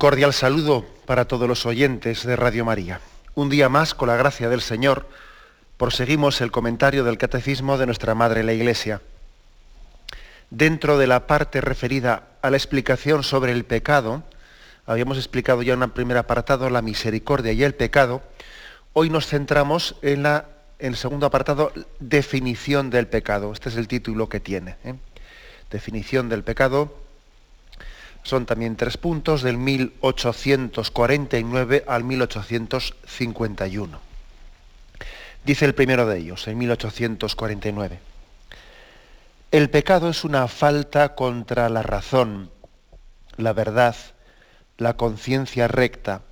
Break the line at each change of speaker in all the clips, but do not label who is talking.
Cordial saludo para todos los oyentes de Radio María. Un día más, con la gracia del Señor, proseguimos el comentario del Catecismo de nuestra Madre la Iglesia. Dentro de la parte referida a la explicación sobre el pecado, habíamos explicado ya en un primer apartado la misericordia y el pecado, hoy nos centramos en, la, el segundo apartado, definición del pecado. Este es el título que tiene. ¿eh? Definición del pecado son también tres puntos del 1849 al 1851. Dice el primero de ellos, en 1849. El pecado es una falta contra la razón, la verdad, la conciencia recta.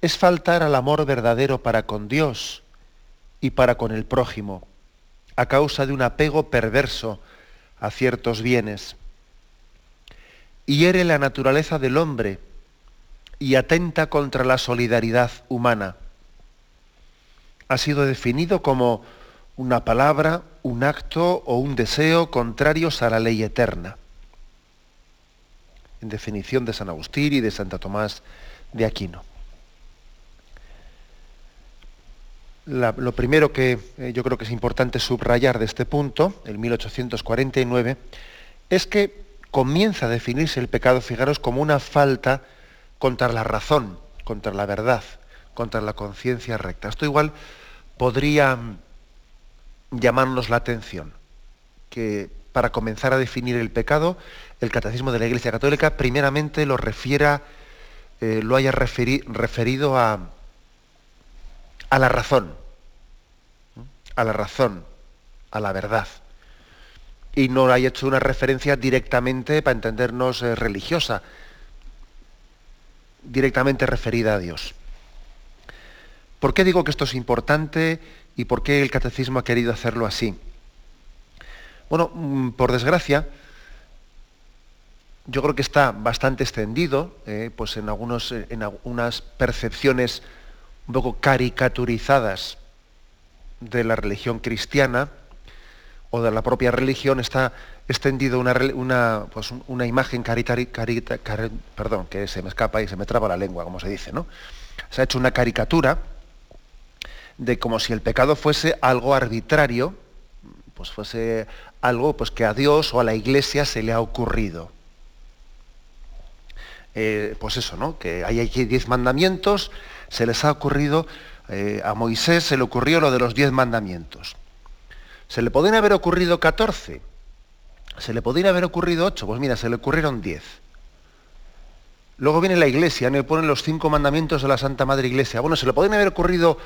Es faltar al amor verdadero para con Dios y para con el prójimo, a causa de un apego perverso a ciertos bienes hiere la naturaleza del hombre y atenta contra la solidaridad humana. Ha sido definido como una palabra, un acto o un deseo contrarios a la ley eterna. En definición de San Agustín y de Santa Tomás de Aquino. lo primero que eh, yo creo que es importante subrayar de este punto, el 1849, es que comienza a definirse el pecado, fijaros, como una falta contra la razón, contra la verdad, contra la conciencia recta. Esto igual podría llamarnos la atención, que para comenzar a definir el pecado, el catecismo de la Iglesia Católica primeramente lo refiera, eh, lo haya referido a, a la razón, a la razón, a la verdad y no hay hecho una referencia directamente, para entendernos, eh, religiosa, directamente referida a Dios. ¿Por qué digo que esto es importante y por qué el catecismo ha querido hacerlo así? Bueno, mm, por desgracia, yo creo que está bastante extendido, eh, pues en, algunos, eh, en algunas percepciones un poco caricaturizadas de la religión cristiana, o de la propia religión está extendido una, una, pues una imagen caritaria, perdón, que se me escapa y se me traba la lengua, como se dice, ¿no? Se ha hecho una caricatura de como si el pecado fuese algo arbitrario, pues fuese algo pues, que a Dios o a la iglesia se le ha ocurrido. Eh, pues eso, ¿no? Que hay aquí diez mandamientos, se les ha ocurrido, eh, a Moisés se le ocurrió lo de los diez mandamientos. ¿Se le podrían haber ocurrido 14? ¿Se le podrían haber ocurrido 8? Pues mira, se le ocurrieron 10. Luego viene la iglesia, ¿no? ponen los cinco mandamientos de la Santa Madre Iglesia. Bueno, se le podrían haber ocurrido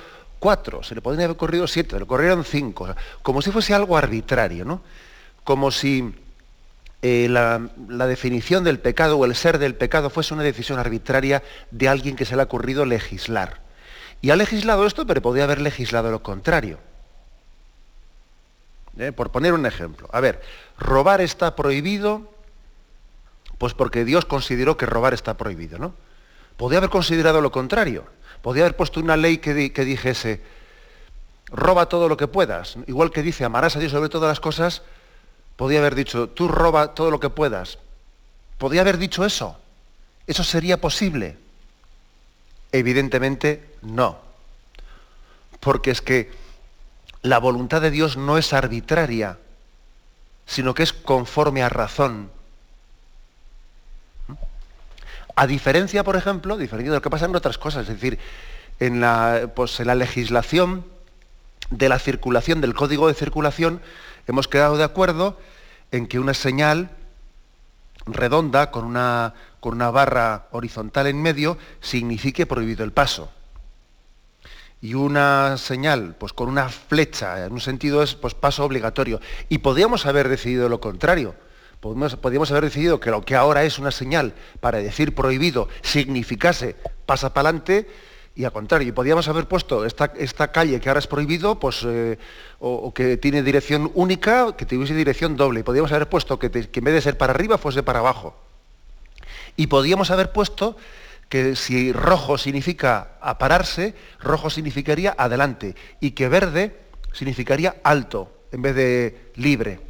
4, se le podrían haber ocurrido 7, se le ocurrieron 5. como si fuese algo arbitrario, ¿no? Como si eh, la, la, definición del pecado o el ser del pecado fuese una decisión arbitraria de alguien que se le ha ocurrido legislar. Y ha legislado esto, pero podría haber legislado lo contrario. ¿Eh? por poner un ejemplo. A ver, robar está prohibido, pues porque Dios consideró que robar está prohibido, ¿no? Podría haber considerado lo contrario. Podría haber puesto una ley que, que dijese, roba todo lo que puedas. Igual que dice, amarás a Dios sobre todas las cosas, podría haber dicho, tú roba todo lo que puedas. Podría haber dicho eso. ¿Eso sería posible? Evidentemente no. Porque es que la voluntad de Dios no es arbitraria, sino que es conforme a razón. A diferencia, por ejemplo, de lo que pasa en otras cosas, es decir, en la, pues, en la legislación de la circulación, del código de circulación, hemos quedado de acuerdo en que una señal redonda con una, con una barra horizontal en medio signifique prohibido el paso y una señal, pues con una flecha, en un sentido es pues, paso obligatorio. Y podríamos haber decidido lo contrario. Podríamos, haber decidido que lo que ahora es una señal para decir prohibido significase pasa para adelante y al contrario, podríamos haber puesto esta, esta, calle que ahora es prohibido, pues, eh, o, que tiene dirección única, que tuviese dirección doble. Y podríamos haber puesto que, que en vez de ser para arriba fuese para abajo. Y podríamos haber puesto que si rojo significa apararse, rojo significaría adelante y que verde significaría alto en vez de libre.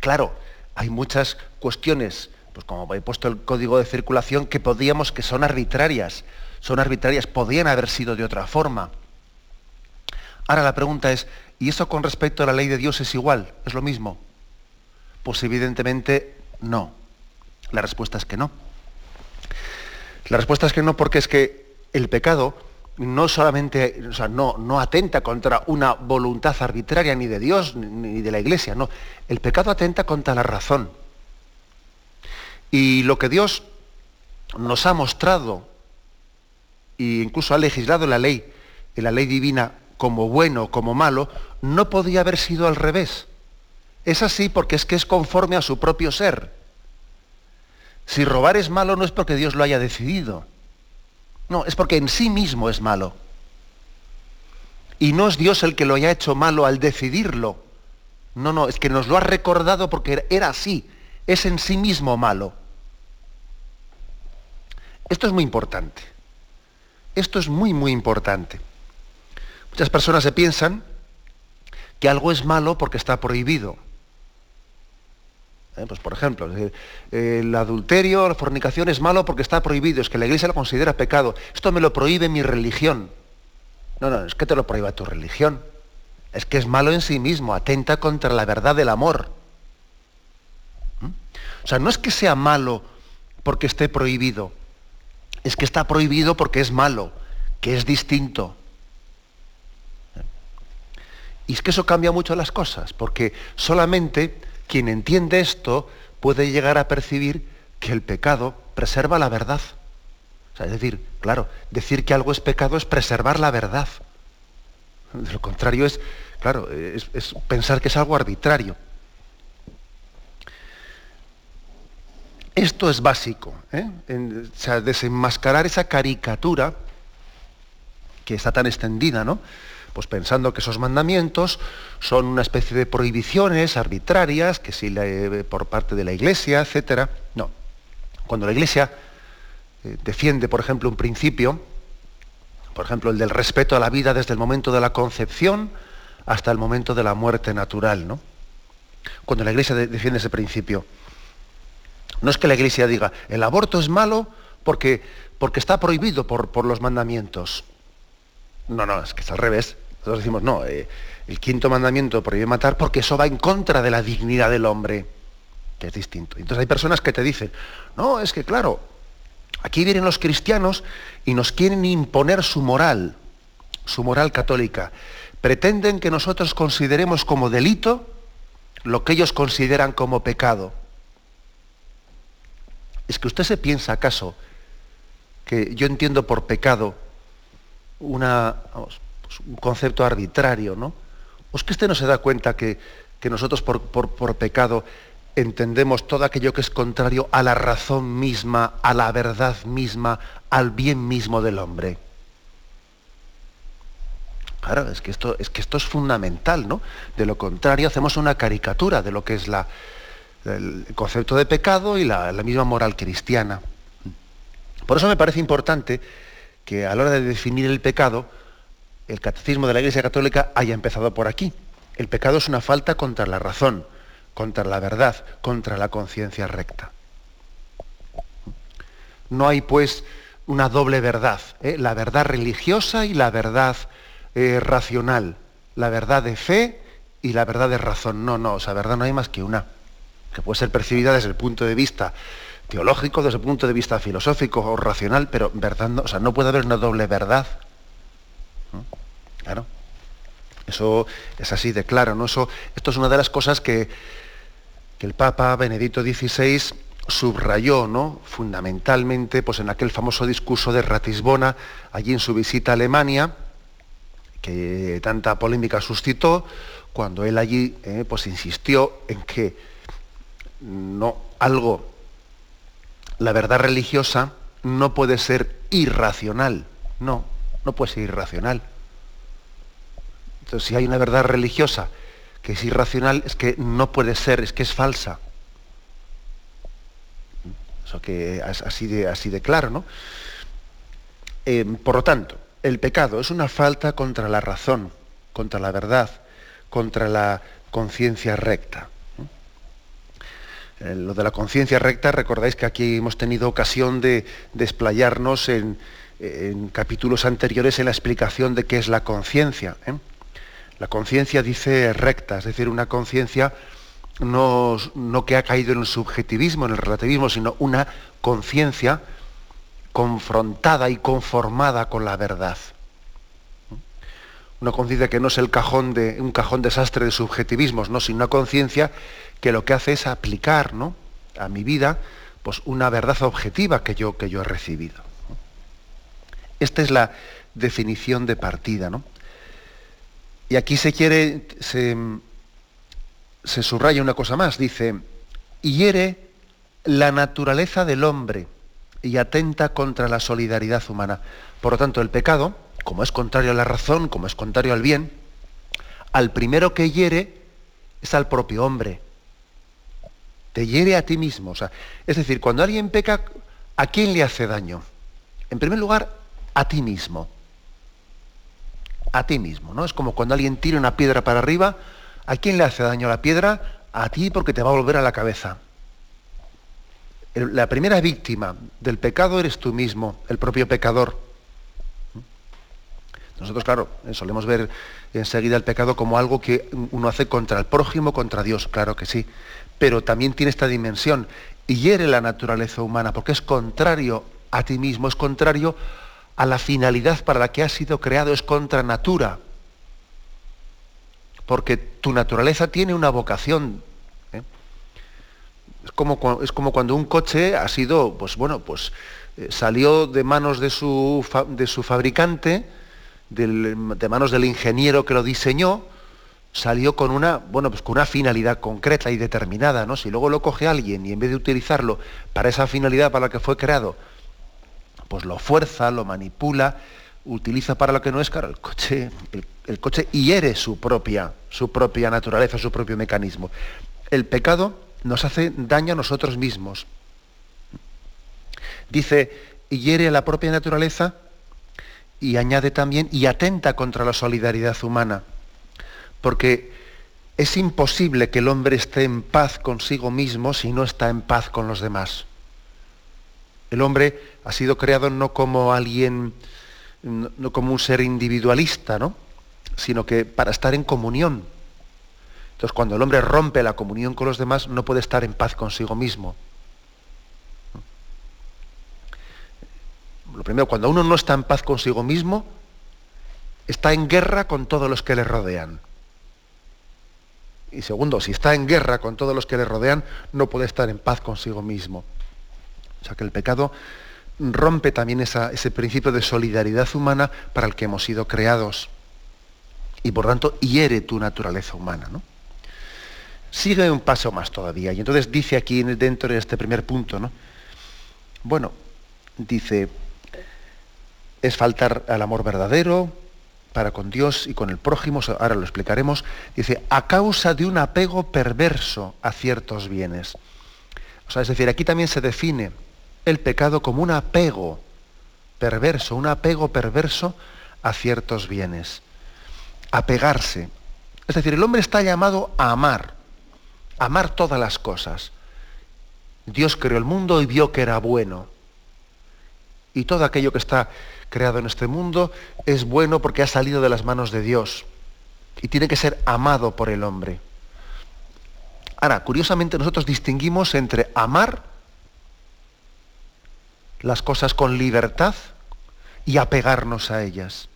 Claro, hay muchas cuestiones, pues como he puesto el código de circulación, que podíamos que son arbitrarias, son arbitrarias, podían haber sido de otra forma. Ahora la pregunta es, ¿y eso con respecto a la ley de Dios es igual? ¿Es lo mismo? Pues evidentemente no. La respuesta es que no. La respuesta es que no, porque es que el pecado no solamente, o sea, no, no atenta contra una voluntad arbitraria ni de Dios ni de la Iglesia, no. El pecado atenta contra la razón. Y lo que Dios nos ha mostrado e incluso ha legislado en la ley, la ley divina, como bueno, como malo, no podía haber sido al revés. Es así porque es que es conforme a su propio ser. Si robar es malo no es porque Dios lo haya decidido. No, es porque en sí mismo es malo. Y no es Dios el que lo haya hecho malo al decidirlo. No, no, es que nos lo ha recordado porque era así. Es en sí mismo malo. Esto es muy importante. Esto es muy, muy importante. Muchas personas se piensan que algo es malo porque está prohibido. ¿Eh? Pues por ejemplo, el adulterio, la fornicación es malo porque está prohibido, es que la iglesia lo considera pecado. Esto me lo prohíbe mi religión. No, no, es que te lo prohíba tu religión. Es que es malo en sí mismo, atenta contra la verdad del amor. ¿Mm? O sea, no es que sea malo porque esté prohibido, es que está prohibido porque es malo, que es distinto. Y es que eso cambia mucho las cosas, porque solamente quien entiende esto puede llegar a percibir que el pecado preserva la verdad. es decir, claro, decir que algo es pecado es preservar la verdad. De lo contrario es, claro, es, pensar que es algo arbitrario. Esto es básico, ¿eh? o sea, desenmascarar esa caricatura que está tan extendida, ¿no? Pues pensando que esos mandamientos son una especie de prohibiciones arbitrarias, que si por parte de la Iglesia, etc. No. Cuando la Iglesia eh, defiende, por ejemplo, un principio, por ejemplo, el del respeto a la vida desde el momento de la concepción hasta el momento de la muerte natural, ¿no? Cuando la Iglesia defiende ese principio, no es que la Iglesia diga, el aborto es malo porque, porque está prohibido por, por los mandamientos. No, no, es que es al revés. Nosotros decimos, no, eh, el quinto mandamiento prohíbe matar porque eso va en contra de la dignidad del hombre, que es distinto. Entonces hay personas que te dicen, no, es que claro, aquí vienen los cristianos y nos quieren imponer su moral, su moral católica. Pretenden que nosotros consideremos como delito lo que ellos consideran como pecado. ¿Es que usted se piensa acaso que yo entiendo por pecado una, pues, un concepto arbitrario, ¿no? ¿O es que usted no se da cuenta que, nosotros por, por, pecado entendemos todo aquello que es contrario a la razón misma, a la verdad misma, al bien mismo del hombre? Claro, es que esto es, que esto es fundamental, ¿no? De lo contrario, hacemos una caricatura de lo que es la, el concepto de pecado y la, la misma moral cristiana. Por eso me parece importante que a la hora de definir el pecado, el catecismo de la Iglesia Católica haya empezado por aquí. El pecado es una falta contra la razón, contra la verdad, contra la conciencia recta. No hay pues una doble verdad, ¿eh? la verdad religiosa y la verdad eh, racional, la verdad de fe y la verdad de razón. No, no, esa verdad no hay más que una, que puede ser percibida desde el punto de vista teológico, desde el punto de vista filosófico o racional, pero verdad no, o sea, no puede haber una doble verdad. Claro. Eso es así de claro, ¿no? Eso, esto es una de las cosas que, el Papa Benedicto XVI subrayó, ¿no? Fundamentalmente, pues en aquel famoso discurso de Ratisbona, allí en su visita a Alemania, que tanta polémica suscitó, cuando él allí eh, pues insistió en que no, algo, la verdad religiosa no puede ser irracional, no, no puede ser irracional. Entonces, si hay una verdad religiosa que es irracional, es que no puede ser, es que es falsa. Eso que así de, así de claro, ¿no? Eh, por lo tanto, el pecado es una falta contra la razón, contra la verdad, contra la conciencia recta. Eh, lo de la conciencia recta, recordáis que aquí hemos tenido ocasión de desplayarnos en, capítulos anteriores en la explicación de qué es la conciencia. ¿eh? La conciencia dice recta, es decir, una conciencia no, no, que ha caído en el subjetivismo, en el relativismo, sino una conciencia confrontada y conformada con la verdad. Una conciencia que no es el cajón de, un cajón desastre de subjetivismos, ¿no? sino una conciencia que lo que hace es aplicar ¿no? a mi vida pues, una verdad objetiva que yo, que yo he recibido. Esta es la definición de partida. ¿no? Y aquí se quiere, se, subraya una cosa más, dice, hiere la naturaleza del hombre y atenta contra la solidaridad humana. Por lo tanto, el pecado, como es contrario a la razón, como es contrario al bien, al primero que hiere es al propio hombre. Te hiere a ti mismo. Es decir, cuando alguien peca, ¿a quién le hace daño? En primer lugar, a ti mismo. A ti mismo, ¿no? Es como cuando alguien tira una piedra para arriba, ¿a quién le hace daño la piedra? A ti porque te va a volver a la cabeza. La primera víctima del pecado eres tú mismo, el propio pecador. Nosotros, claro, solemos ver enseguida el pecado como algo que uno hace contra el prójimo, contra Dios, claro que sí. Pero también tiene esta dimensión y hiere la naturaleza humana, porque es contrario a ti mismo, es contrario a la finalidad para la que has sido creado, es contra natura. Porque tu naturaleza tiene una vocación. ¿eh? Es, como, es como cuando un coche ha sido, pues bueno, pues eh, salió de manos de su, de su fabricante, de manos del ingeniero que lo diseñó, salió con una, bueno, pues con una finalidad concreta y determinada, ¿no? Si luego lo coge alguien y en vez de utilizarlo para esa finalidad para la que fue creado, pues lo fuerza, lo manipula, utiliza para lo que no es, claro, el coche, el, coche hiere su propia, su propia naturaleza, su propio mecanismo. El pecado nos hace daño a nosotros mismos. Dice, hiere la propia naturaleza y añade también y atenta contra la solidaridad humana, porque es imposible que el hombre esté en paz consigo mismo si no está en paz con los demás. El hombre ha sido creado no como alguien, no como un ser individualista, ¿no? sino que para estar en comunión. Entonces, cuando el hombre rompe la comunión con los demás, no puede estar en paz consigo mismo. lo primero, cuando uno no está en paz consigo mismo, está en guerra con todos los que le rodean. Y segundo, si está en guerra con todos los que le rodean, no puede estar en paz consigo mismo. O sea que el pecado rompe también ese principio de solidaridad humana para el que hemos sido creados. Y por tanto hiere tu naturaleza humana. ¿no? Sigue un paso más todavía. Y entonces dice aquí dentro de este primer punto, ¿no? Bueno, dice, es faltar al amor verdadero para con Dios y con el prójimo, ahora lo explicaremos, dice, a causa de un apego perverso a ciertos bienes. O sea, es decir, aquí también se define el pecado como un apego perverso, un apego perverso a ciertos bienes. Apegarse. Es decir, el hombre está llamado a amar, amar todas las cosas. Dios creó el mundo y vio que era bueno. Y todo aquello que está creado en este mundo es bueno porque ha salido de las manos de Dios y tiene que ser amado por el hombre. Ahora, curiosamente nosotros distinguimos entre amar las cosas con libertad y apegarnos a ellas.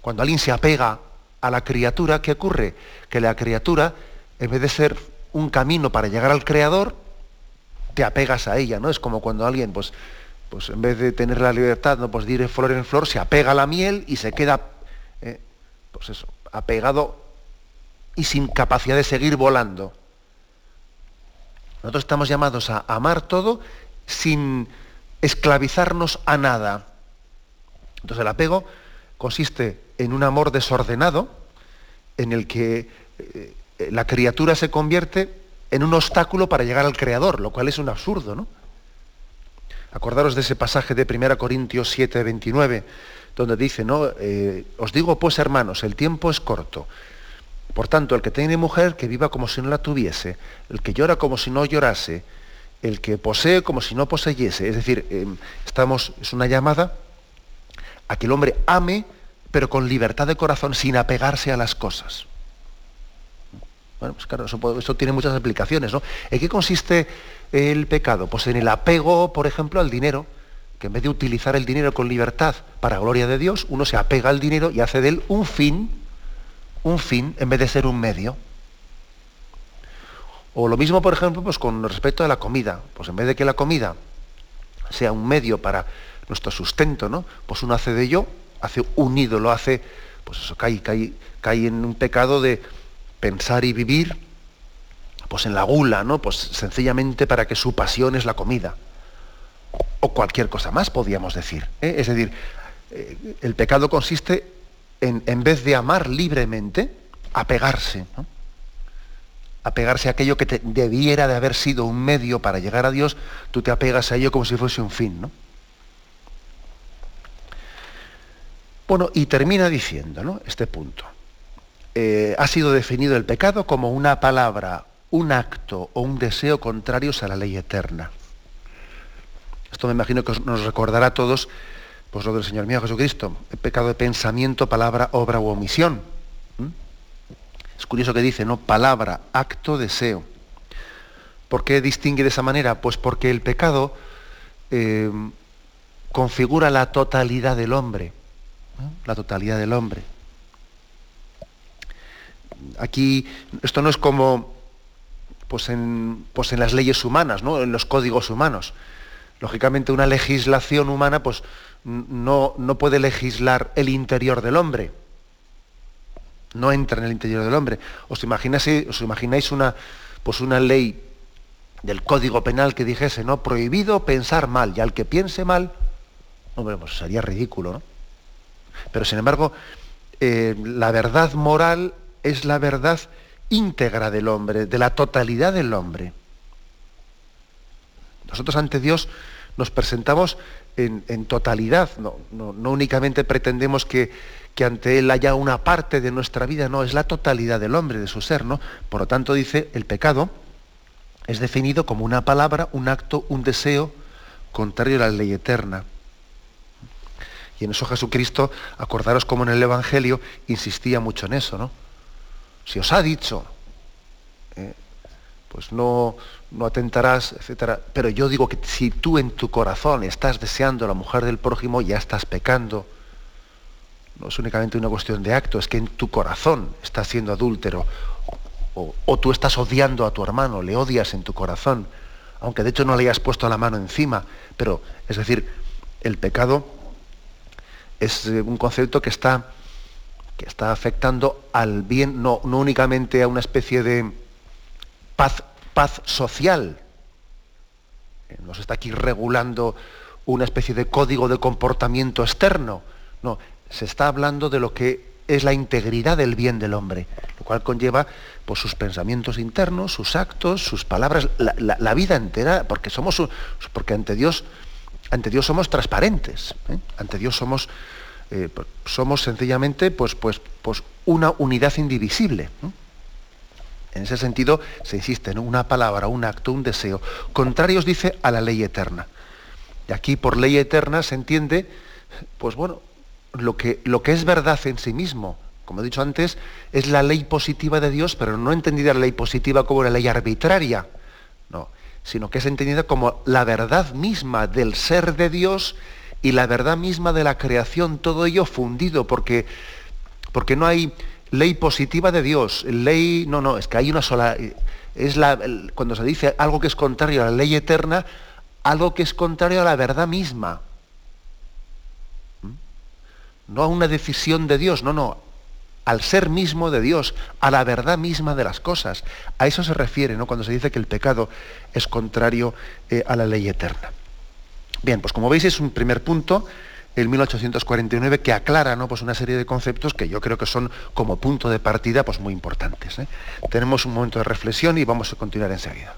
Cuando alguien se apega a la criatura, ¿qué ocurre? Que la criatura, en vez de ser un camino para llegar al Creador, te apegas a ella, ¿no? Es como cuando alguien, pues, pues en vez de tener la libertad, ¿no? pues de flor en flor, se apega a la miel y se queda, eh, pues eso, apegado y sin capacidad de seguir volando. Nosotros estamos llamados a amar todo sin esclavizarnos a nada. Entonces el apego consiste en un amor desordenado en el que eh, la criatura se convierte en un obstáculo para llegar al Creador, lo cual es un absurdo, ¿no? Acordaros de ese pasaje de 1 Corintios 7, 29, donde dice, ¿no? Eh, os digo pues, hermanos, el tiempo es corto. Por tanto, el que tiene mujer, que viva como si no la tuviese, el que llora como si no llorase, el que posee como si no poseyese. Es decir, em, estamos, es una llamada a que el hombre ame, pero con libertad de corazón, sin apegarse a las cosas. Bueno, pues claro, eso, tiene muchas aplicaciones, ¿no? ¿En qué consiste el pecado? Pues en el apego, por ejemplo, al dinero, que en vez de utilizar el dinero con libertad para gloria de Dios, uno se apega al dinero y hace de él un fin, un fin, en vez de ser un medio. O lo mismo, por ejemplo, pues con respecto a la comida. Pues en vez de que la comida sea un medio para nuestro sustento, ¿no? Pues uno hace de ello, hace un ídolo, hace, pues eso, cae, cae, cae en un pecado de pensar y vivir, pues en la gula, ¿no? Pues sencillamente para que su pasión es la comida. O cualquier cosa más, podríamos decir. ¿eh? Es decir, eh, el pecado consiste en, en vez de amar libremente, apegarse. ¿no? apegarse a aquello que te debiera de haber sido un medio para llegar a Dios, tú te apegas a ello como si fuese un fin, ¿no? Bueno, y termina diciendo, ¿no? Este punto. Eh, ha sido definido el pecado como una palabra, un acto o un deseo contrarios a la ley eterna. Esto me imagino que nos recordará a todos pues lo del Señor mío Jesucristo, el pecado de pensamiento, palabra, obra u omisión. Es curioso que dice, ¿no? Palabra, acto, deseo. ¿Por qué distingue de esa manera? Pues porque el pecado eh, configura la totalidad del hombre. La totalidad del hombre. Aquí, esto no es como pues en, pues en las leyes humanas, ¿no? en los códigos humanos. Lógicamente una legislación humana pues, no, no puede legislar el interior del hombre no entra en el interior del hombre. ¿Os imagináis, os imagináis una, pues una ley del Código Penal que dijese, ¿no? Prohibido pensar mal, y al que piense mal, hombre, pues sería ridículo, ¿no? Pero sin embargo, eh, la verdad moral es la verdad íntegra del hombre, de la totalidad del hombre. Nosotros ante Dios nos presentamos en, totalidad, no, no únicamente pretendemos que, que ante él haya una parte de nuestra vida, no, es la totalidad del hombre, de su ser, ¿no? Por lo tanto, dice, el pecado es definido como una palabra, un acto, un deseo contrario a la ley eterna. Y en eso Jesucristo, acordaros como en el Evangelio, insistía mucho en eso, ¿no? Si os ha dicho, pues no, no atentarás, etc. Pero yo digo que si tú en tu corazón estás deseando a la mujer del prójimo, ya estás pecando no es únicamente una cuestión de acto, es que en tu corazón estás siendo adúltero. O, tú estás odiando a tu hermano, le odias en tu corazón, aunque de hecho no le hayas puesto la mano encima. Pero, es decir, el pecado es eh, un concepto que está, que está afectando al bien, no, no únicamente a una especie de paz, social. Eh, nos está aquí regulando una especie de código de comportamiento externo. No, se está hablando de lo que es la integridad del bien del hombre, lo cual conlleva pues, sus pensamientos internos, sus actos, sus palabras, la, vida entera, porque somos porque ante Dios, ante Dios somos transparentes, ¿eh? ante Dios somos, eh, pues, somos sencillamente pues, pues, pues una unidad indivisible. En ese sentido se insiste en una palabra, un acto, un deseo. Contrarios dice a la ley eterna. Y aquí por ley eterna se entiende, pues bueno, lo que, lo que es verdad en sí mismo. Como he dicho antes, es la ley positiva de Dios, pero no entendida la ley positiva como la ley arbitraria, no, sino que es entendida como la verdad misma del ser de Dios y la verdad misma de la creación, todo ello fundido, porque, porque no hay ley positiva de Dios, ley, no, no, es que hay una sola, es la, cuando se dice algo que es contrario a la ley eterna, algo que es contrario a la verdad misma no a una decisión de Dios, no, no, al ser mismo de Dios, a la verdad misma de las cosas. A eso se refiere ¿no? cuando se dice que el pecado es contrario eh, a la ley eterna. Bien, pues como veis es un primer punto, el 1849, que aclara ¿no? pues una serie de conceptos que yo creo que son como punto de partida pues muy importantes. ¿eh? Tenemos un momento de reflexión y vamos a continuar enseguida.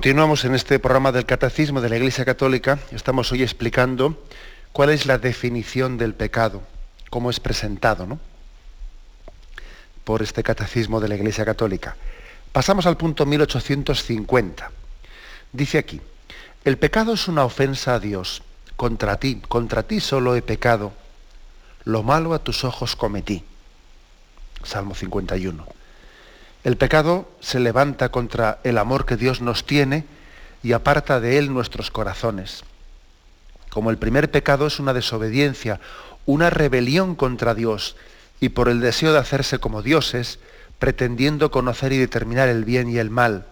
Continuamos en este programa del Catecismo de la Iglesia Católica. Estamos hoy explicando cuál es la definición del pecado, cómo es presentado ¿no? por este Catecismo de la Iglesia Católica. Pasamos al punto 1850. Dice aquí, el pecado es una ofensa a Dios. Contra ti, contra ti solo he pecado. Lo malo a tus ojos cometí. Salmo 51. El pecado se levanta contra el amor que Dios nos tiene y aparta de él nuestros corazones. Como el primer pecado es una desobediencia, una rebelión contra Dios y por el deseo de hacerse como dioses, pretendiendo conocer y determinar el bien y el mal.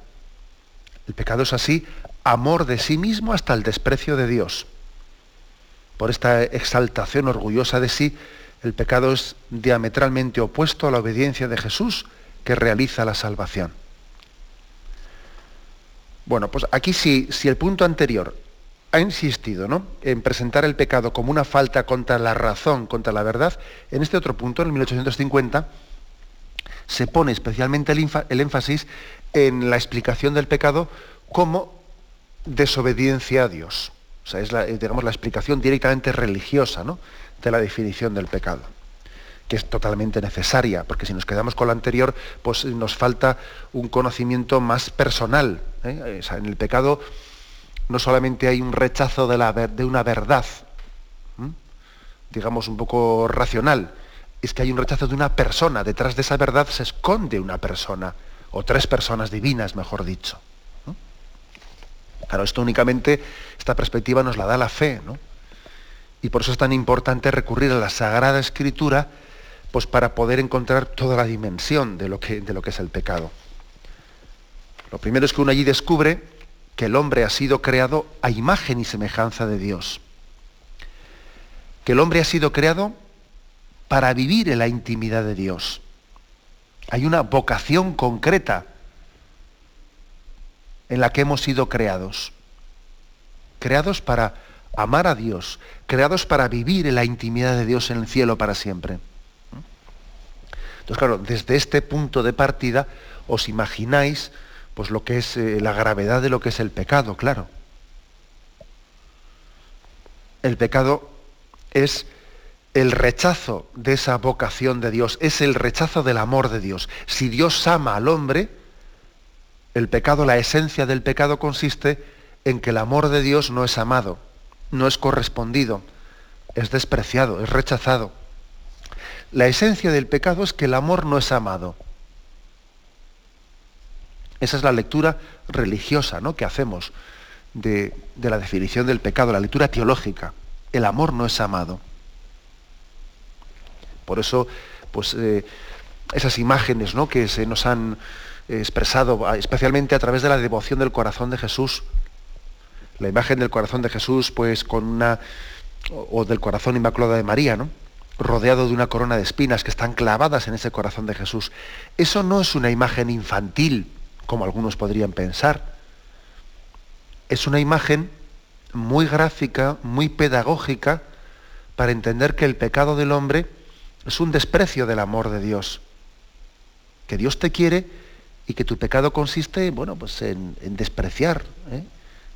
El pecado es así, amor de sí mismo hasta el desprecio de Dios. Por esta exaltación orgullosa de sí, el pecado es diametralmente opuesto a la obediencia de Jesús, que realiza la salvación. Bueno, pues aquí si, si el punto anterior ha insistido ¿no? en presentar el pecado como una falta contra la razón, contra la verdad, en este otro punto, en el 1850, se pone especialmente el, énfasis en la explicación del pecado como desobediencia a Dios. O sea, es la, digamos, la explicación directamente religiosa ¿no? de la definición del pecado que es totalmente necesaria, porque si nos quedamos con lo anterior, pues nos falta un conocimiento más personal. ¿eh? en el pecado no solamente hay un rechazo de, la, de una verdad, digamos un poco racional, es que hay un rechazo de una persona, detrás de esa verdad se esconde una persona, o tres personas divinas, mejor dicho. Claro, esto únicamente, esta perspectiva nos la da la fe, ¿no? Y por eso es tan importante recurrir a la Sagrada Escritura, pues para poder encontrar toda la dimensión de lo, que, es el pecado. Lo primero es que uno allí descubre que el hombre ha sido creado a imagen y semejanza de Dios. Que el hombre ha sido creado para vivir en la intimidad de Dios. Hay una vocación concreta en la que hemos sido creados. Creados para amar a Dios, creados para vivir en la intimidad de Dios en el cielo para siempre. Entonces, claro, desde este punto de partida os imagináis pues lo que es eh, la gravedad de lo que es el pecado, claro. El pecado es el rechazo de esa vocación de Dios, es el rechazo del amor de Dios. Si Dios ama al hombre, el pecado, la esencia del pecado consiste en que el amor de Dios no es amado, no es correspondido, es despreciado, es rechazado. La esencia del pecado es que el amor no es amado. Esa es la lectura religiosa ¿no? que hacemos de, la definición del pecado, la lectura teológica. El amor no es amado. Por eso, pues, eh, esas imágenes ¿no? que se nos han expresado, especialmente a través de la devoción del corazón de Jesús, la imagen del corazón de Jesús, pues con una, o del corazón inmaculado de María, ¿no? Rodeado de una corona de espinas que están clavadas en ese corazón de Jesús. Eso no es una imagen infantil, como algunos podrían pensar. Es una imagen muy gráfica, muy pedagógica, para entender que el pecado del hombre es un desprecio del amor de Dios. Que Dios te quiere y que tu pecado consiste bueno, pues en, despreciar, ¿eh?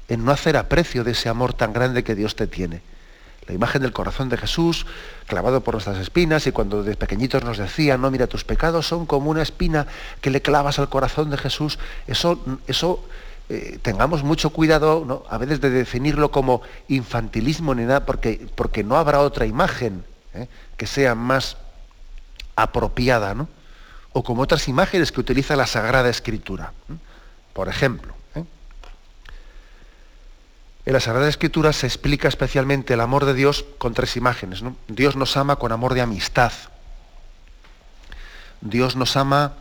en no hacer aprecio de ese amor tan grande que Dios te tiene la imagen del corazón de Jesús clavado por nuestras espinas y cuando de pequeñitos nos decían, no, mira, tus pecados son como una espina que le clavas al corazón de Jesús, eso, eso eh, tengamos mucho cuidado a veces de definirlo como infantilismo ni nada, porque, porque no habrá otra imagen ¿eh? que sea más apropiada, ¿no? o como otras imágenes que utiliza la Sagrada Escritura. Por ejemplo, en la Sagrada Escritura se explica especialmente el amor de Dios con tres imágenes. Dios nos ama con amor de amistad. Dios nos ama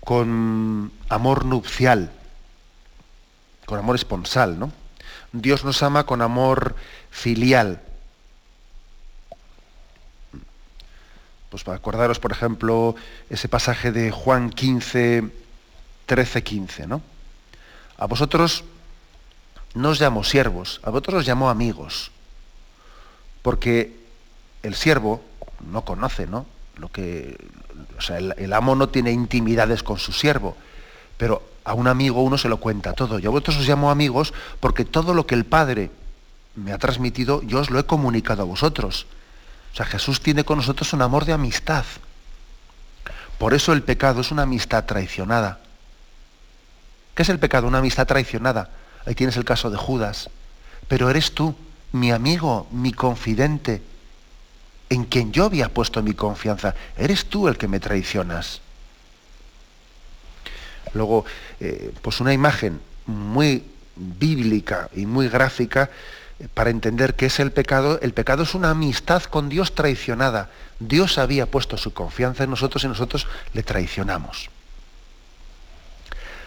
con amor nupcial, con amor esponsal, ¿no? Dios nos ama con amor filial. Pues para acordaros, por ejemplo, ese pasaje de Juan 15, 13, 15, ¿no? A vosotros no os llamo siervos, a vosotros os llamo amigos, porque el siervo no conoce, ¿no? Lo que, o sea, el, amo no tiene intimidades con su siervo, pero a un amigo uno se lo cuenta todo. Yo a vosotros os llamo amigos porque todo lo que el Padre me ha transmitido, yo os lo he comunicado a vosotros. O sea, Jesús tiene con nosotros un amor de amistad. Por eso el pecado es una amistad traicionada. ¿Qué es el pecado? Una amistad traicionada Ahí tienes el caso de Judas. Pero eres tú, mi amigo, mi confidente, en quien yo había puesto mi confianza. Eres tú el que me traicionas. Luego, eh, pues una imagen muy bíblica y muy gráfica eh, para entender qué es el pecado. El pecado es una amistad con Dios traicionada. Dios había puesto su confianza en nosotros y nosotros le traicionamos.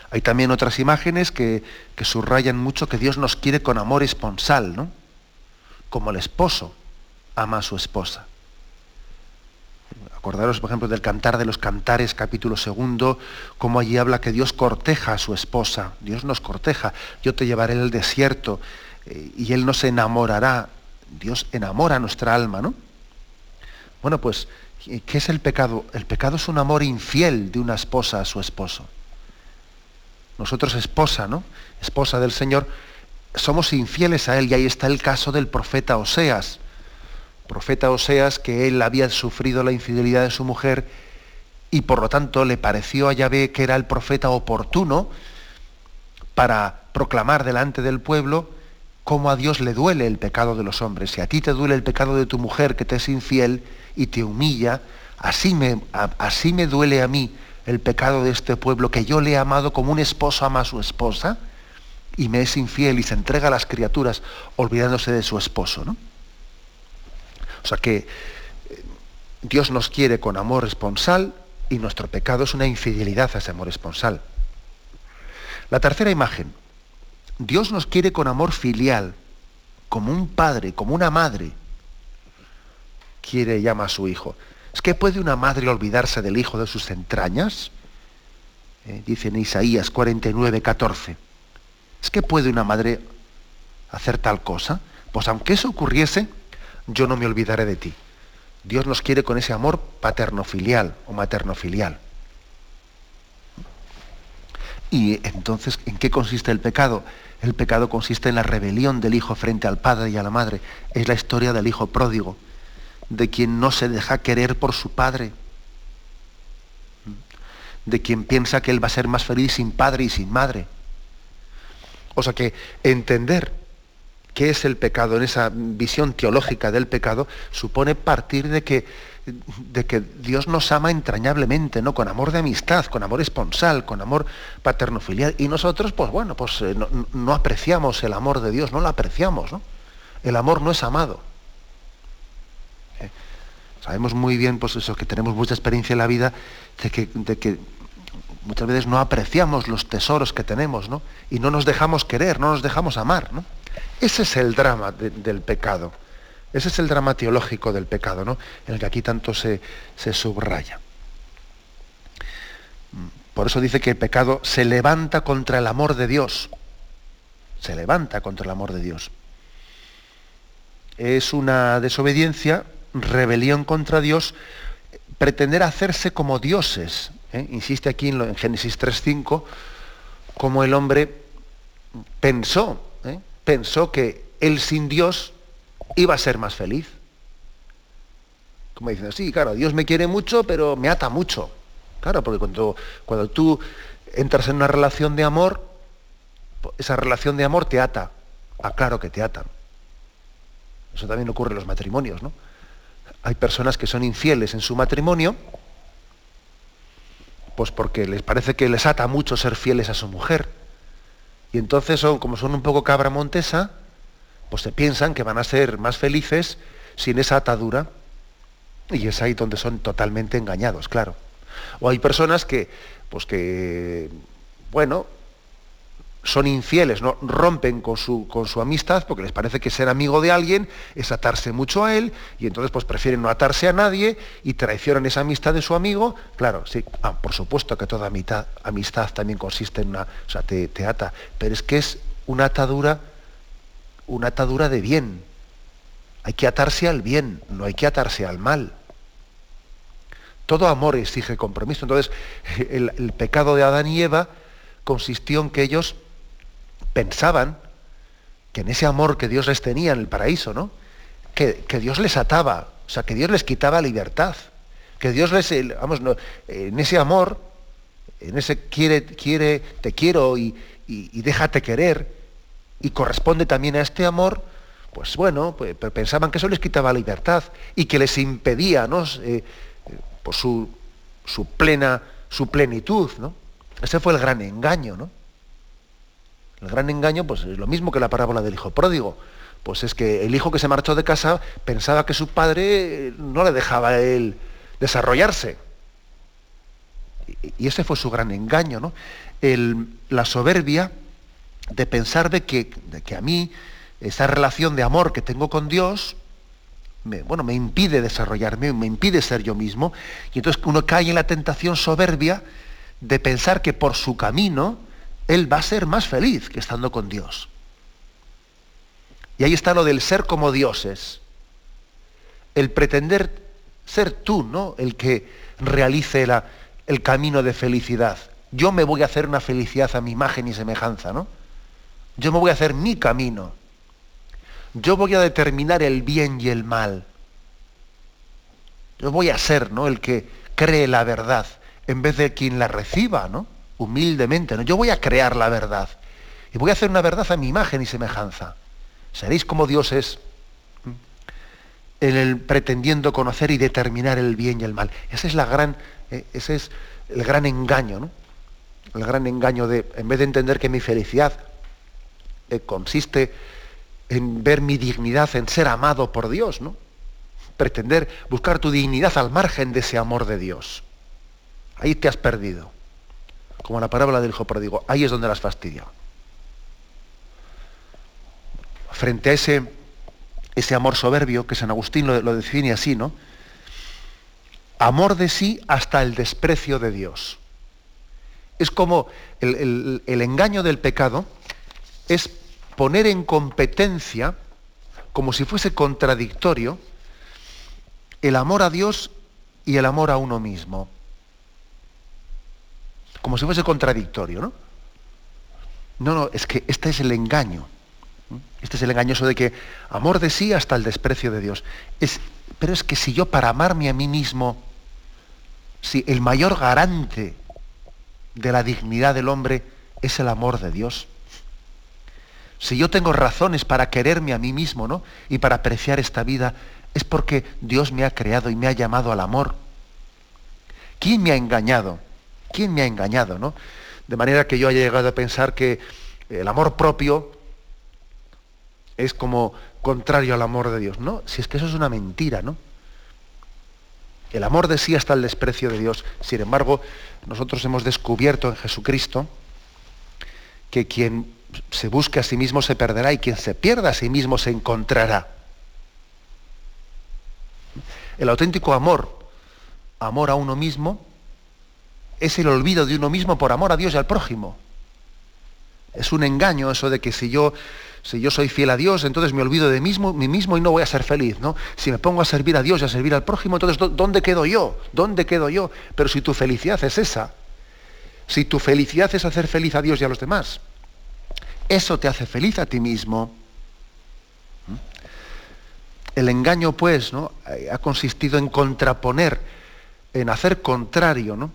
Hay también otras imágenes que, subrayan mucho que Dios nos quiere con amor esponsal, ¿no? Como el esposo ama a su esposa. Acordaros, por ejemplo, del Cantar de los Cantares, capítulo segundo, cómo allí habla que Dios corteja a su esposa. Dios nos corteja. Yo te llevaré al desierto eh, y Él nos enamorará. Dios enamora nuestra alma, ¿no? Bueno, pues, ¿qué es el pecado? El pecado es un amor infiel de una esposa a su esposo nosotros esposa, ¿no? Esposa del Señor, somos infieles a Él y ahí está el caso del profeta Oseas. Profeta Oseas que él había sufrido la infidelidad de su mujer y por lo tanto le pareció a Yahvé que era el profeta oportuno para proclamar delante del pueblo cómo a Dios le duele el pecado de los hombres. Si a ti te duele el pecado de tu mujer que te es infiel y te humilla, así me, así me duele a mí el pecado de este pueblo, que yo le he amado como un esposo ama a su esposa, y me es infiel y se entrega a las criaturas olvidándose de su esposo. ¿no? O sea que eh, Dios nos quiere con amor esponsal y nuestro pecado es una infidelidad a ese amor esponsal. La tercera imagen, Dios nos quiere con amor filial, como un padre, como una madre quiere y ama a su hijo. ¿Es que puede una madre olvidarse del hijo de sus entrañas? Eh, dice en Isaías 49, 14. ¿Es que puede una madre hacer tal cosa? Pues aunque eso ocurriese, yo no me olvidaré de ti. Dios nos quiere con ese amor paterno-filial o materno-filial. Y entonces, ¿en qué consiste el pecado? El pecado consiste en la rebelión del hijo frente al padre y a la madre. Es la historia del hijo pródigo de quien no se deja querer por su padre, de quien piensa que él va a ser más feliz sin padre y sin madre. O sea que entender qué es el pecado, en esa visión teológica del pecado, supone partir de que, de que Dios nos ama entrañablemente, ¿no? Con amor de amistad, con amor esponsal, con amor paterno-filial. Y nosotros, pues bueno, pues eh, no, apreciamos el amor de Dios, no lo apreciamos, ¿no? El amor no es amado. Sabemos muy bien, pues eso, que tenemos mucha experiencia en la vida de que, de que muchas veces no apreciamos los tesoros que tenemos, ¿no? Y no nos dejamos querer, no nos dejamos amar, ¿no? Ese es el drama del pecado. Ese es el drama teológico del pecado, ¿no? En el que aquí tanto se, se subraya. Por eso dice que el pecado se levanta contra el amor de Dios. Se levanta contra el amor de Dios. Es una desobediencia, rebelión contra Dios, pretender hacerse como dioses. ¿eh? Insiste aquí en, Génesis 3.5, como el hombre pensó, ¿eh? pensó que él sin Dios iba a ser más feliz. Como diciendo, sí, claro, Dios me quiere mucho, pero me ata mucho. Claro, porque cuando, cuando tú entras en una relación de amor, esa relación de amor te ata. Ah, claro que te atan. Eso también ocurre en los matrimonios, ¿no? Hay personas que son infieles en su matrimonio, pues porque les parece que les ata mucho ser fieles a su mujer. Y entonces son, como son un poco cabra montesa, pues se piensan que van a ser más felices sin esa atadura. Y es ahí donde son totalmente engañados, claro. O hay personas que, pues que, bueno, son infieles, ¿no? rompen con su, con su amistad porque les parece que ser amigo de alguien es atarse mucho a él y entonces pues prefieren no atarse a nadie y traicionan esa amistad de su amigo. Claro, sí, ah, por supuesto que toda amistad, también consiste en una, o sea, te, te ata, pero es que es una atadura, una atadura de bien. Hay que atarse al bien, no hay que atarse al mal. Todo amor exige compromiso. Entonces, el, el pecado de Adán y Eva consistió en que ellos pensaban que en ese amor que Dios les tenía en el paraíso, ¿no? Que, Dios les ataba, o sea, que Dios les quitaba libertad, que Dios les, vamos, en ese amor, en ese quiere, quiere, te quiero y, déjate querer, y corresponde también a este amor, pues bueno, pues, pensaban que eso les quitaba libertad y que les impedía, ¿no? Eh, pues su, su, plena, su plenitud, ¿no? Ese fue el gran engaño, ¿no? El gran engaño, pues es lo mismo que la parábola del hijo pródigo. Pues es que el hijo que se marchó de casa pensaba que su padre no le dejaba a él desarrollarse. Y ese fue su gran engaño, ¿no? la soberbia de pensar de que, de que, a mí esa relación de amor que tengo con Dios, bueno, me impide desarrollarme, me impide ser yo mismo. Y entonces uno cae en la tentación soberbia de pensar que por su camino él va a ser más feliz que estando con Dios. Y ahí está lo del ser como dioses. El pretender ser tú, ¿no? El que realice el camino de felicidad. Yo me voy a hacer una felicidad a mi imagen y semejanza, ¿no? Yo me voy a hacer mi camino. Yo voy a determinar el bien y el mal. Yo voy a ser, ¿no? El que cree la verdad en vez de quien la reciba, ¿no? Humildemente. ¿no? Yo voy a crear la verdad. Y voy a hacer una verdad a mi imagen y semejanza. Seréis como Dios es en el pretendiendo conocer y determinar el bien y el mal. Ese es, la gran, eh, ese es el gran engaño, ¿no? El gran engaño de, en vez de entender que mi felicidad eh, consiste en ver mi dignidad, en ser amado por Dios, ¿no? Pretender buscar tu dignidad al margen de ese amor de Dios. Ahí te has perdido como la parábola del hijo pródigo, ahí es donde las fastidia. Frente a ese, ese amor soberbio, que San Agustín lo, define así, ¿no? Amor de sí hasta el desprecio de Dios. Es como el, el engaño del pecado, es poner en competencia, como si fuese contradictorio, el amor a Dios y el amor a uno mismo como si fuese contradictorio, ¿no? No, no, es que este es el engaño. Este es el engañoso de que amor de sí hasta el desprecio de Dios. Es, pero es que si yo para amarme a mí mismo, si el mayor garante de la dignidad del hombre es el amor de Dios, si yo tengo razones para quererme a mí mismo, ¿no? Y para apreciar esta vida, es porque Dios me ha creado y me ha llamado al amor. ¿Quién me ha engañado? ¿Quién me ha engañado, no? De manera que yo haya llegado a pensar que el amor propio es como contrario al amor de Dios. No, si es que eso es una mentira, ¿no? El amor de sí hasta el desprecio de Dios. Sin embargo, nosotros hemos descubierto en Jesucristo que quien se busque a sí mismo se perderá y quien se pierda a sí mismo se encontrará. El auténtico amor, amor a uno mismo, es el olvido de uno mismo por amor a Dios y al prójimo. Es un engaño eso de que si yo, si yo soy fiel a Dios, entonces me olvido de mí mismo y no voy a ser feliz. ¿no? Si me pongo a servir a Dios y a servir al prójimo, entonces ¿dónde quedo yo? ¿Dónde quedo yo? Pero si tu felicidad es esa, si tu felicidad es hacer feliz a Dios y a los demás, eso te hace feliz a ti mismo. ¿Mm? El engaño, pues, ¿no? Eh, ha consistido en contraponer, en hacer contrario, ¿no?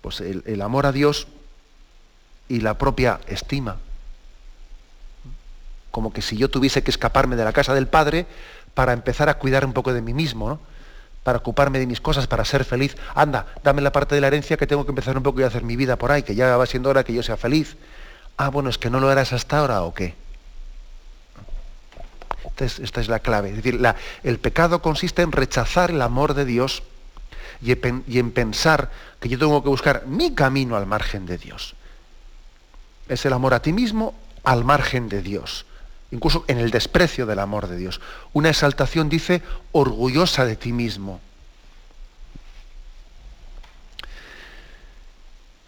Pues el, amor a Dios y la propia estima. Como que si yo tuviese que escaparme de la casa del Padre para empezar a cuidar un poco de mí mismo, ¿no? para ocuparme de mis cosas, para ser feliz. Anda, dame la parte de la herencia que tengo que empezar un poco y hacer mi vida por ahí, que ya va siendo hora que yo sea feliz. Ah, bueno, es que no lo eras hasta ahora o qué. Esta es, la clave. Es decir, el pecado consiste en rechazar el amor de Dios y en, pensar que yo tengo que buscar mi camino al margen de Dios. Es el amor a ti mismo al margen de Dios, incluso en el desprecio del amor de Dios. Una exaltación, dice, orgullosa de ti mismo.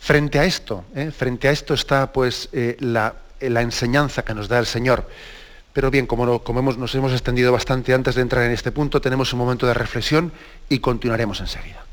Frente a esto, ¿eh? frente a esto está pues eh, la, enseñanza que nos da el Señor. Pero bien, como, nos hemos extendido bastante antes de entrar en este punto, tenemos un momento de reflexión y continuaremos enseguida.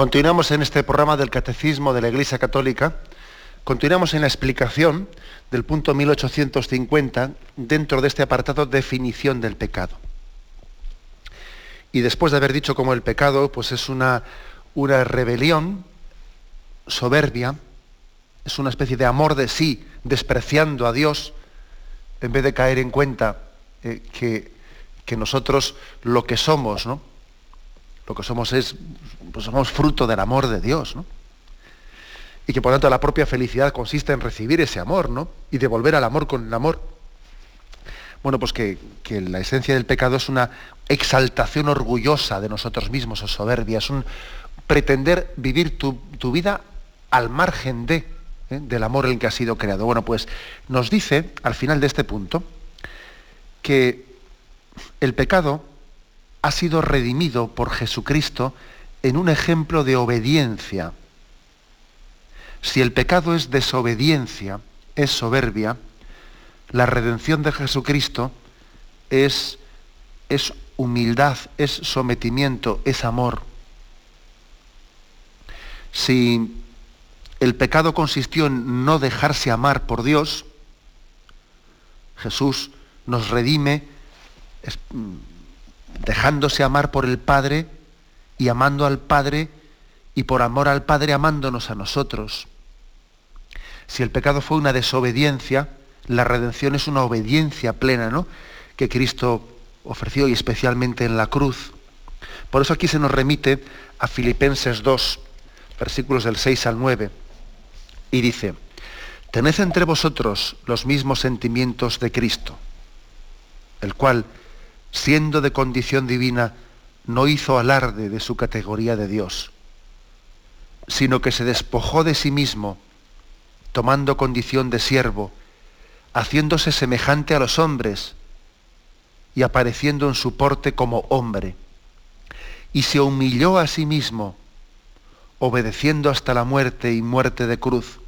Continuamos en este programa del Catecismo de la Iglesia Católica, continuamos en la explicación del punto 1850 dentro de este apartado definición del pecado. Y después de haber dicho cómo el pecado pues es una, una rebelión soberbia, es una especie de amor de sí, despreciando a Dios, en vez de caer en cuenta eh, que, que nosotros lo que somos, ¿no? Lo que somos es, pues somos fruto del amor de Dios, ¿no? Y que por tanto la propia felicidad consiste en recibir ese amor, ¿no? Y devolver al amor con el amor. Bueno, pues que, la esencia del pecado es una exaltación orgullosa de nosotros mismos, o soberbia, es un pretender vivir tu, vida al margen de, ¿eh? del amor en el que ha sido creado. Bueno, pues nos dice al final de este punto que el pecado ha sido redimido por Jesucristo en un ejemplo de obediencia. Si el pecado es desobediencia, es soberbia, la redención de Jesucristo es, es humildad, es sometimiento, es amor. Si el pecado consistió en no dejarse amar por Dios, Jesús nos redime dejándose amar por el Padre y amando al Padre y por amor al Padre amándonos a nosotros. Si el pecado fue una desobediencia, la redención es una obediencia plena, ¿no? Que Cristo ofreció y especialmente en la cruz. Por eso aquí se nos remite a Filipenses 2, versículos del 6 al 9, y dice, tened entre vosotros los mismos sentimientos de Cristo, el cual, siendo de condición divina, no hizo alarde de su categoría de Dios, sino que se despojó de sí mismo, tomando condición de siervo, haciéndose semejante a los hombres y apareciendo en su porte como hombre. Y se humilló a sí mismo, obedeciendo hasta la muerte y muerte de cruz,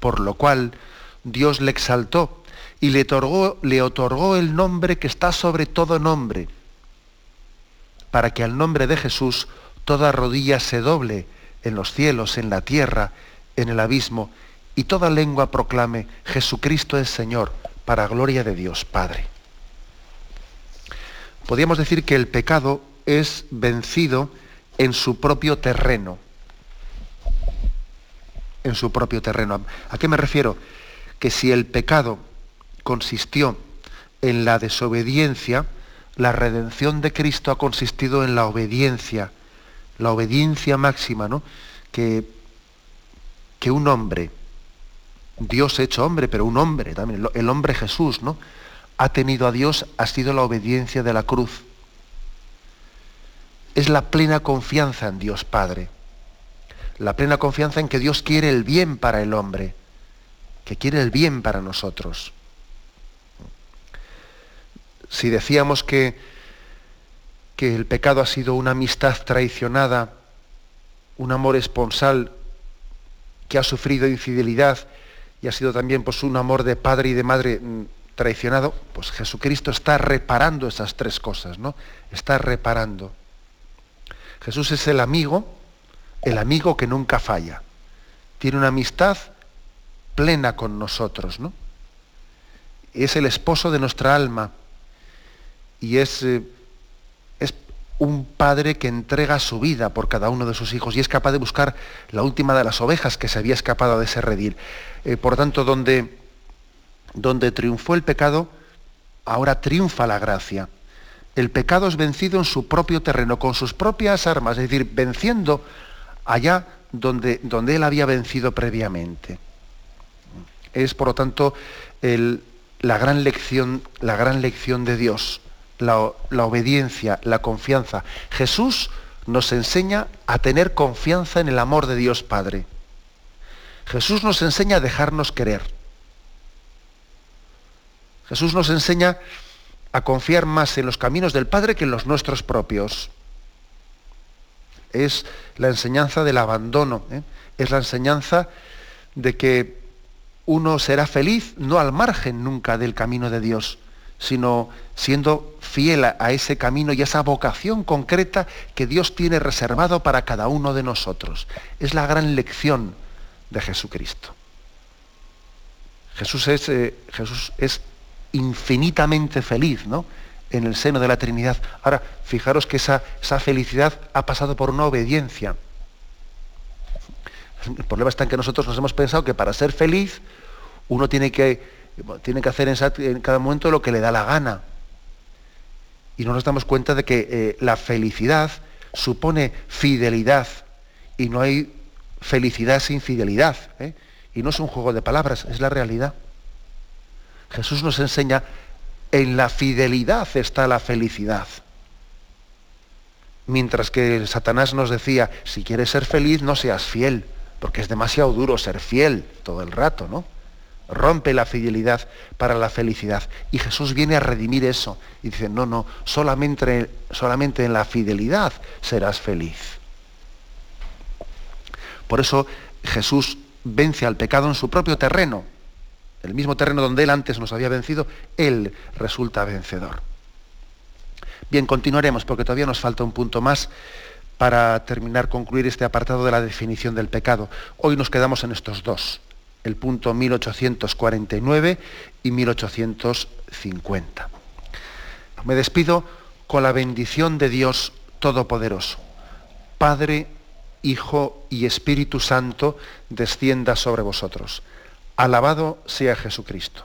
por lo cual Dios le exaltó y le otorgó, el nombre que está sobre todo nombre, para que al nombre de Jesús toda rodilla se doble en los cielos, en la tierra, en el abismo, y toda lengua proclame, Jesucristo es Señor, para gloria de Dios Padre. Podríamos decir que el pecado es vencido en su propio terreno. En su propio terreno. ¿A qué me refiero? Que si el pecado consistió en la desobediencia, la redención de Cristo ha consistido en la obediencia, la obediencia máxima, ¿no? Que, que un hombre, Dios hecho hombre, pero un hombre también, el hombre Jesús, ¿no? Ha tenido a Dios, ha sido la obediencia de la cruz. Es la plena confianza en Dios Padre. La plena confianza en que Dios quiere el bien para el hombre, que quiere el bien para nosotros. Si decíamos que, que el pecado ha sido una amistad traicionada, un amor esponsal que ha sufrido infidelidad y ha sido también pues, un amor de padre y de madre mm, traicionado, pues Jesucristo está reparando esas tres cosas, ¿no? Está reparando. Jesús es el amigo, el amigo que nunca falla. Tiene una amistad plena con nosotros, ¿no? Es el esposo de nuestra alma y es, eh, es un padre que entrega su vida por cada uno de sus hijos y es capaz de buscar la última de las ovejas que se había escapado de ese redil. Eh, por tanto, donde, donde triunfó el pecado, ahora triunfa la gracia. El pecado es vencido en su propio terreno, con sus propias armas, es decir, venciendo allá donde, donde él había vencido previamente. Es, por lo tanto, la, gran lección, la gran lección de Dios la, obediencia, la confianza. Jesús nos enseña a tener confianza en el amor de Dios Padre. Jesús nos enseña a dejarnos querer. Jesús nos enseña a confiar más en los caminos del Padre que en los nuestros propios. Es la enseñanza del abandono, ¿eh? es la enseñanza de que uno será feliz no al margen nunca del camino de Dios, sino siendo fiel a ese camino y a esa vocación concreta que Dios tiene reservado para cada uno de nosotros. Es la gran lección de Jesucristo. Jesús es, eh, Jesús es infinitamente feliz, ¿no? En el seno de la Trinidad. Ahora, fijaros que esa, esa felicidad ha pasado por una obediencia. El problema está en que nosotros nos hemos pensado que para ser feliz uno tiene que tiene que hacer en cada momento lo que le da la gana. Y no nos damos cuenta de que eh, la felicidad supone fidelidad y no hay felicidad sin fidelidad. ¿eh? Y no es un juego de palabras, es la realidad. Jesús nos enseña, en la fidelidad está la felicidad. Mientras que Satanás nos decía, si quieres ser feliz, no seas fiel, porque es demasiado duro ser fiel todo el rato, ¿no? Rompe la fidelidad para la felicidad. Y Jesús viene a redimir eso y dice, no, no, solamente, solamente en la fidelidad serás feliz. Por eso Jesús vence al pecado en su propio terreno, el mismo terreno donde él antes nos había vencido, él resulta vencedor. Bien, continuaremos porque todavía nos falta un punto más para terminar, concluir este apartado de la definición del pecado. Hoy nos quedamos en estos dos el punto 1849 y 1850. Me despido con la bendición de Dios Todopoderoso. Padre, Hijo y Espíritu Santo, descienda sobre vosotros. Alabado sea Jesucristo.